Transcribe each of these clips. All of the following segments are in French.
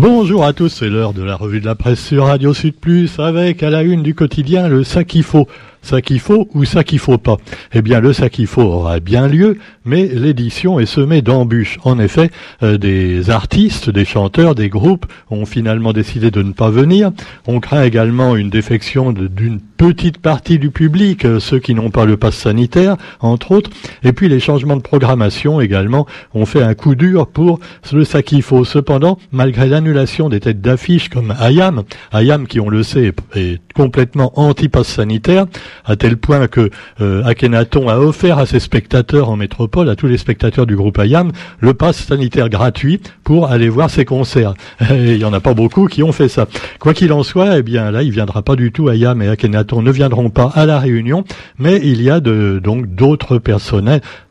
Bonjour à tous, c'est l'heure de la revue de la presse sur Radio Sud Plus avec à la une du quotidien le sac qu'il faut ça qu'il faut ou ça qu'il faut pas? Eh bien, le ça qu'il faut aura bien lieu, mais l'édition est semée d'embûches. En effet, euh, des artistes, des chanteurs, des groupes ont finalement décidé de ne pas venir. On craint également une défection d'une petite partie du public, euh, ceux qui n'ont pas le pass sanitaire, entre autres. Et puis les changements de programmation également ont fait un coup dur pour le faut. Cependant, malgré l'annulation des têtes d'affiche comme Ayam, Ayam qui on le sait est complètement anti-pass sanitaire, à tel point que euh, Akhenaton a offert à ses spectateurs en métropole, à tous les spectateurs du groupe Ayam, le pass sanitaire gratuit pour aller voir ses concerts. Et il n'y en a pas beaucoup qui ont fait ça. Quoi qu'il en soit, eh bien là, il viendra pas du tout Ayam et Akhenaton ne viendront pas à la réunion, mais il y a donc d'autres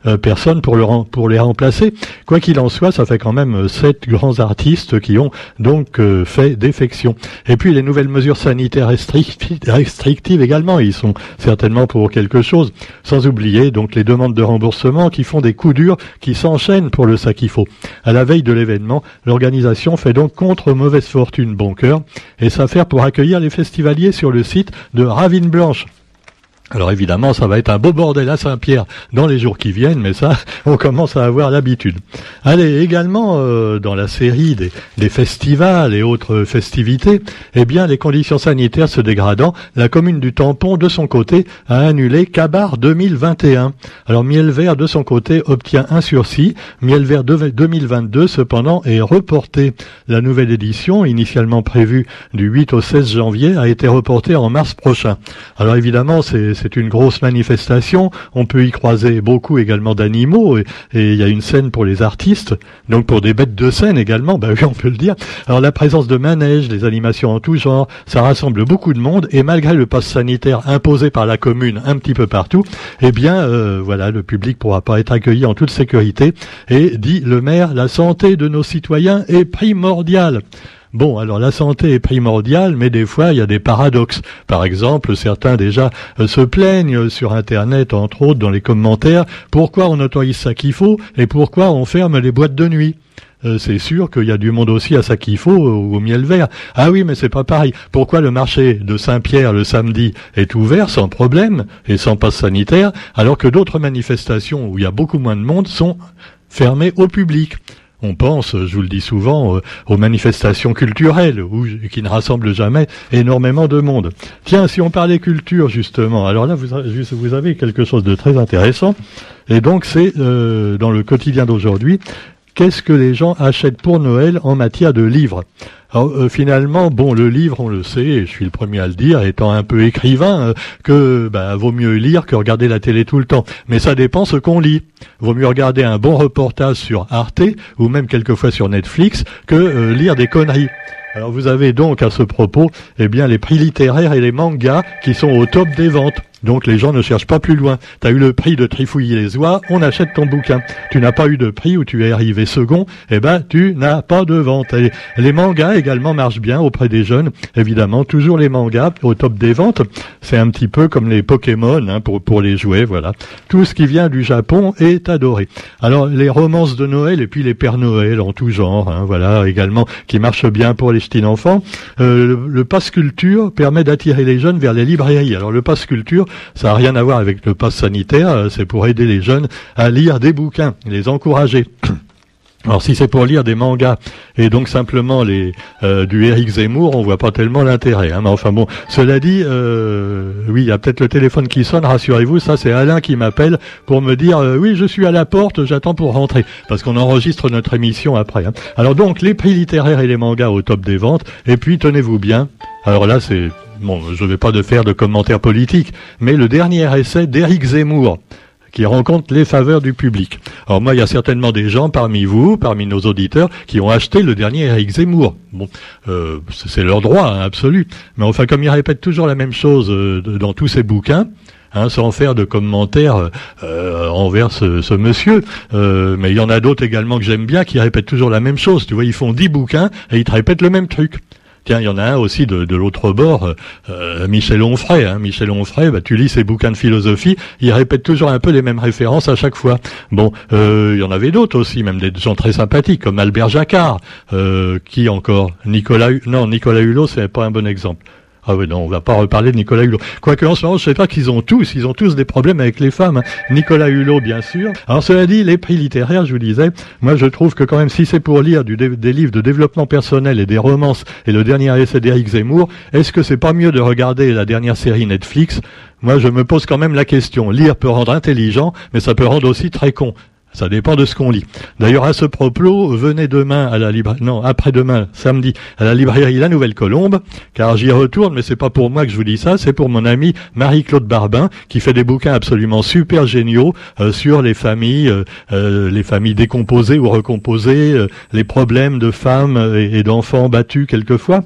euh, personnes pour, le, pour les remplacer. Quoi qu'il en soit, ça fait quand même euh, sept grands artistes qui ont donc euh, fait défection. Et puis les nouvelles mesures sanitaires restrictives également, ils sont certainement pour quelque chose. Sans oublier donc les demandes de remboursement qui font des coups durs qui s'enchaînent pour le sac faut. À la veille de l'événement, l'organisation fait donc contre mauvaise fortune bon cœur et s'affaire pour accueillir les festivaliers sur le site de Ravine Blanche. Alors évidemment, ça va être un beau bordel à Saint-Pierre dans les jours qui viennent, mais ça, on commence à avoir l'habitude. Allez, également euh, dans la série des, festivals et autres festivités, eh bien, les conditions sanitaires se dégradant, la commune du Tampon, de son côté, a annulé Cabar 2021. Alors Miel Vert, de son côté, obtient un sursis. Miel Vert 2022, cependant, est reporté. La nouvelle édition, initialement prévue du 8 au 16 janvier, a été reportée en mars prochain. Alors évidemment, c'est c'est une grosse manifestation. On peut y croiser beaucoup également d'animaux et, il y a une scène pour les artistes, donc pour des bêtes de scène également. Ben oui, on peut le dire. Alors la présence de manèges, les animations en tout genre, ça rassemble beaucoup de monde et malgré le pass sanitaire imposé par la commune un petit peu partout, eh bien euh, voilà, le public pourra pas être accueilli en toute sécurité. Et dit le maire, la santé de nos citoyens est primordiale. Bon, alors la santé est primordiale, mais des fois il y a des paradoxes. Par exemple, certains déjà euh, se plaignent sur Internet, entre autres dans les commentaires, pourquoi on autorise ça qu'il faut et pourquoi on ferme les boîtes de nuit. Euh, c'est sûr qu'il y a du monde aussi à ça qu'il faut au miel vert. Ah oui, mais c'est pas pareil. Pourquoi le marché de Saint-Pierre le samedi est ouvert sans problème et sans passe sanitaire, alors que d'autres manifestations où il y a beaucoup moins de monde sont fermées au public? On pense, je vous le dis souvent, euh, aux manifestations culturelles qui ne rassemblent jamais énormément de monde. Tiens, si on parlait culture justement, alors là vous, vous avez quelque chose de très intéressant, et donc c'est euh, dans le quotidien d'aujourd'hui, qu'est-ce que les gens achètent pour Noël en matière de livres euh, finalement, bon, le livre, on le sait, et je suis le premier à le dire, étant un peu écrivain, euh, que bah, vaut mieux lire que regarder la télé tout le temps. Mais ça dépend ce qu'on lit. Vaut mieux regarder un bon reportage sur Arte ou même quelquefois sur Netflix que euh, lire des conneries. Alors vous avez donc à ce propos, eh bien, les prix littéraires et les mangas qui sont au top des ventes. Donc les gens ne cherchent pas plus loin. Tu as eu le prix de trifouiller les oies, on achète ton bouquin. Tu n'as pas eu de prix où tu es arrivé second, eh ben tu n'as pas de vente. les mangas également marchent bien auprès des jeunes. Évidemment, toujours les mangas au top des ventes. C'est un petit peu comme les Pokémon hein, pour, pour les jouets, voilà. Tout ce qui vient du Japon est adoré. Alors les romances de Noël et puis les Pères Noël en tout genre, hein, voilà, également, qui marchent bien pour les ch'tines enfants. Euh, le, le passe culture permet d'attirer les jeunes vers les librairies. Alors le passe culture, ça n'a rien à voir avec le pass sanitaire, euh, c'est pour aider les jeunes à lire des bouquins, les encourager. Alors si c'est pour lire des mangas et donc simplement les euh, du Eric Zemmour, on voit pas tellement l'intérêt. Hein. mais enfin bon, cela dit, euh, oui, il y a peut-être le téléphone qui sonne. Rassurez-vous, ça c'est Alain qui m'appelle pour me dire oui, je suis à la porte, j'attends pour rentrer parce qu'on enregistre notre émission après. Hein. Alors donc les prix littéraires et les mangas au top des ventes. Et puis tenez-vous bien. Alors là c'est bon, je ne vais pas de faire de commentaires politiques, mais le dernier essai d'Éric Zemmour qui rencontre les faveurs du public. Alors moi, il y a certainement des gens parmi vous, parmi nos auditeurs, qui ont acheté le dernier Eric Zemmour. Bon, euh, c'est leur droit hein, absolu. Mais enfin, comme il répète toujours la même chose euh, dans tous ses bouquins, Hein, sans faire de commentaires euh, envers ce, ce monsieur. mais il y en a d'autres également que j'aime bien qui répètent toujours la même chose. Tu vois, ils font dix bouquins et ils te répètent le même truc. Tiens, il y en a un aussi de, l'autre bord, euh, Michel Onfray. Hein. Michel Onfray, bah, tu lis ses bouquins de philosophie, il répète toujours un peu les mêmes références à chaque fois. Bon, euh, il y en avait d'autres aussi, même des gens très sympathiques, comme Albert Jacquard, euh, qui encore Nicolas, non, Nicolas Hulot, c'est pas un bon exemple. Ah oui, non, on va pas reparler de Nicolas Hulot. Quoique en ce moment, je sais pas qu'ils ont tous, ils ont tous des problèmes avec les femmes. Nicolas Hulot, bien sûr. Alors cela dit, les prix littéraires, je vous disais, moi je trouve que quand même, si c'est pour lire des livres de développement personnel et des romances, et le dernier essai d'Éric Zemmour, est-ce que c'est pas mieux de regarder la dernière série Netflix? Moi, je me pose quand même la question. Lire peut rendre intelligent, mais ça peut rendre aussi très con. Ça dépend de ce qu'on lit. D'ailleurs, à ce propos, venez demain à la librairie, non, après-demain, samedi, à la librairie La Nouvelle Colombe, car j'y retourne, mais c'est pas pour moi que je vous dis ça, c'est pour mon ami Marie-Claude Barbin, qui fait des bouquins absolument super géniaux euh, sur les familles, euh, euh, les familles décomposées ou recomposées, les problèmes de femmes et d'enfants battus quelquefois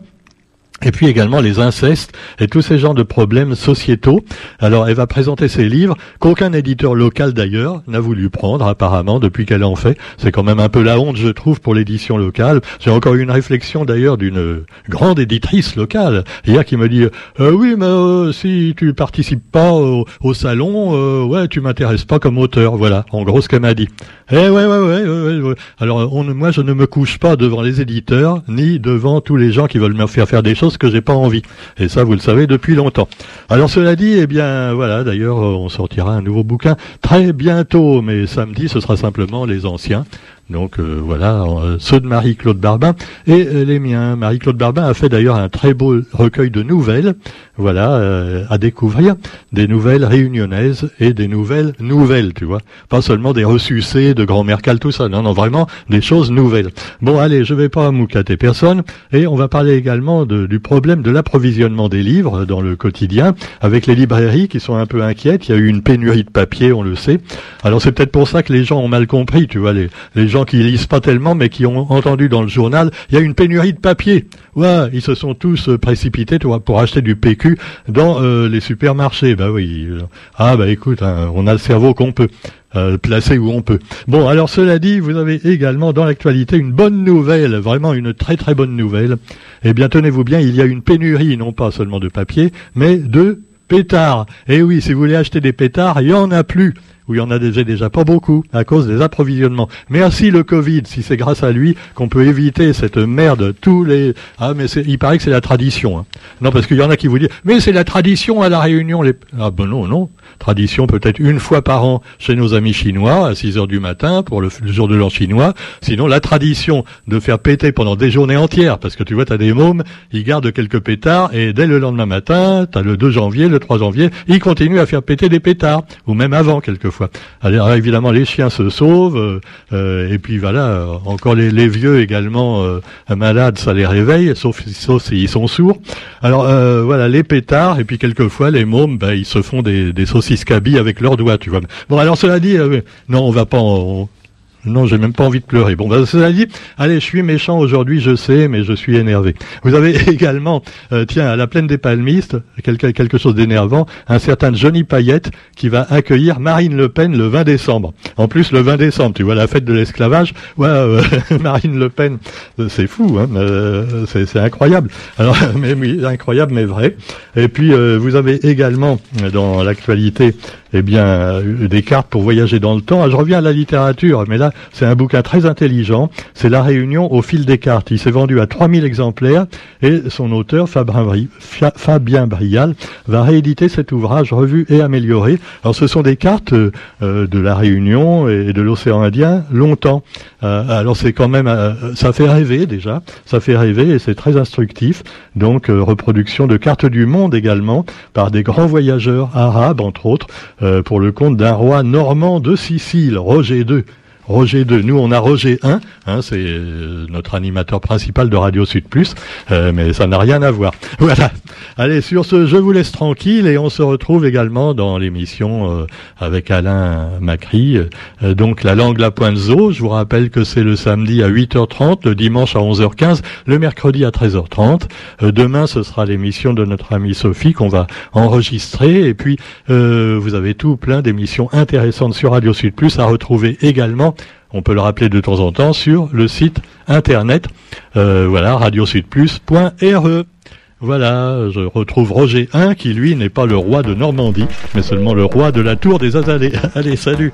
et puis également les incestes et tous ces genres de problèmes sociétaux. Alors elle va présenter ses livres qu'aucun éditeur local d'ailleurs n'a voulu prendre apparemment depuis qu'elle en fait. C'est quand même un peu la honte je trouve pour l'édition locale. J'ai encore eu une réflexion d'ailleurs d'une grande éditrice locale hier qui me dit euh, oui mais euh, si tu participes pas au, salon euh, ouais tu m'intéresses pas comme auteur voilà en gros ce qu'elle m'a dit. Eh ouais ouais ouais, ouais. Alors on, moi je ne me couche pas devant les éditeurs ni devant tous les gens qui veulent me faire faire des choses que j'ai pas envie. Et ça, vous le savez depuis longtemps. Alors cela dit, eh bien voilà, d'ailleurs, on sortira un nouveau bouquin très bientôt, mais samedi, ce sera simplement les anciens. Donc euh, voilà, euh, ceux de Marie-Claude Barbin et euh, les miens. Marie-Claude Barbin a fait d'ailleurs un très beau recueil de nouvelles, voilà, à découvrir, des nouvelles réunionnaises et des nouvelles nouvelles, tu vois. Pas seulement des ressucés de grand-mère tout ça, non, non, vraiment des choses nouvelles. Bon, allez, je vais pas moucater personne, et on va parler également du problème de l'approvisionnement des livres dans le quotidien, avec les librairies qui sont un peu inquiètes. Il y a eu une pénurie de papier, on le sait. Alors c'est peut-être pour ça que les gens ont mal compris, tu vois, les, les qui lisent pas tellement, mais qui ont entendu dans le journal, il y a une pénurie de papier. Ouais, ils se sont tous euh, précipités pour acheter du PQ dans euh, les supermarchés. Bah oui. Ah bah écoute, hein, on a le cerveau qu'on peut. Euh, placer où on peut. Bon, alors cela dit, vous avez également dans l'actualité une bonne nouvelle, vraiment une très très bonne nouvelle. Eh bien, tenez-vous bien, il y a une pénurie, non pas seulement de papier, mais de pétards. Eh oui, si vous voulez acheter des pétards, il y en a plus où il y en a déjà, déjà pas beaucoup à cause des approvisionnements. Merci le Covid, si c'est grâce à lui qu'on peut éviter cette merde. Tous les ah mais il paraît que c'est la tradition. Hein. Non parce qu'il y en a qui vous disent mais c'est la tradition à la Réunion. Les... Ah ben non non tradition peut-être une fois par an chez nos amis chinois à 6 heures du matin pour le, jour de l'an chinois. Sinon la tradition de faire péter pendant des journées entières parce que tu vois t'as des mômes ils gardent quelques pétards et dès le lendemain matin t'as le 2 janvier le 3 janvier ils continuent à faire péter des pétards ou même avant quelquefois alors évidemment, les chiens se sauvent, euh, euh, et puis voilà, encore les, vieux également euh, malades, ça les réveille, sauf, sauf s'ils sont sourds. Alors voilà, les pétards, et puis quelquefois les mômes, ben, ils se font des, des saucisses cabilles avec leurs doigts, tu vois. Bon, alors cela dit, non, on va pas, en, non, j'ai même pas envie de pleurer. Bon, ben, cela dit, allez, je suis méchant aujourd'hui, je sais, mais je suis énervé. Vous avez également, euh, tiens, à la plaine des palmistes, quelque, quelque chose d'énervant, un certain Johnny Payette qui va accueillir Marine Le Pen le 20 décembre. En plus, le 20 décembre, tu vois, la fête de l'esclavage, ouais, euh, Marine Le Pen, euh, c'est fou, hein, c'est incroyable. Alors, mais oui, incroyable, mais vrai. Et puis, vous avez également, dans l'actualité, eh bien, euh, des cartes pour voyager dans le temps. Ah, je reviens à la littérature, mais là, c'est un bouquin très intelligent. C'est La Réunion au fil des cartes. Il s'est vendu à 3000 exemplaires et son auteur, Fabien Brial, va rééditer cet ouvrage revu et amélioré. Alors, ce sont des cartes euh, de la Réunion et de l'océan Indien longtemps. Euh, alors, c'est quand même, ça fait rêver déjà. Ça fait rêver et c'est très instructif. Donc, reproduction de cartes du monde également par des grands voyageurs arabes, entre autres. Euh, pour le compte d'un roi normand de Sicile, Roger II. Roger II. Nous, on a Roger I, hein, c'est euh, notre animateur principal de Radio Sud Plus, euh, mais ça n'a rien à voir. Voilà. Allez, sur ce, je vous laisse tranquille et on se retrouve également dans l'émission euh, avec Alain Macri. donc, la langue, la pointe zo. Je vous rappelle que c'est le samedi à 8h30, le dimanche à 11h15, le mercredi à 13h30. demain, ce sera l'émission de notre amie Sophie qu'on va enregistrer. Et puis, vous avez tout plein d'émissions intéressantes sur Radio Sud Plus à retrouver également on peut le rappeler de temps en temps sur le site internet, euh, voilà, radiosudplus.re. Voilà, je retrouve Roger 1 qui lui n'est pas le roi de Normandie, mais seulement le roi de la tour des Azalées. Allez, salut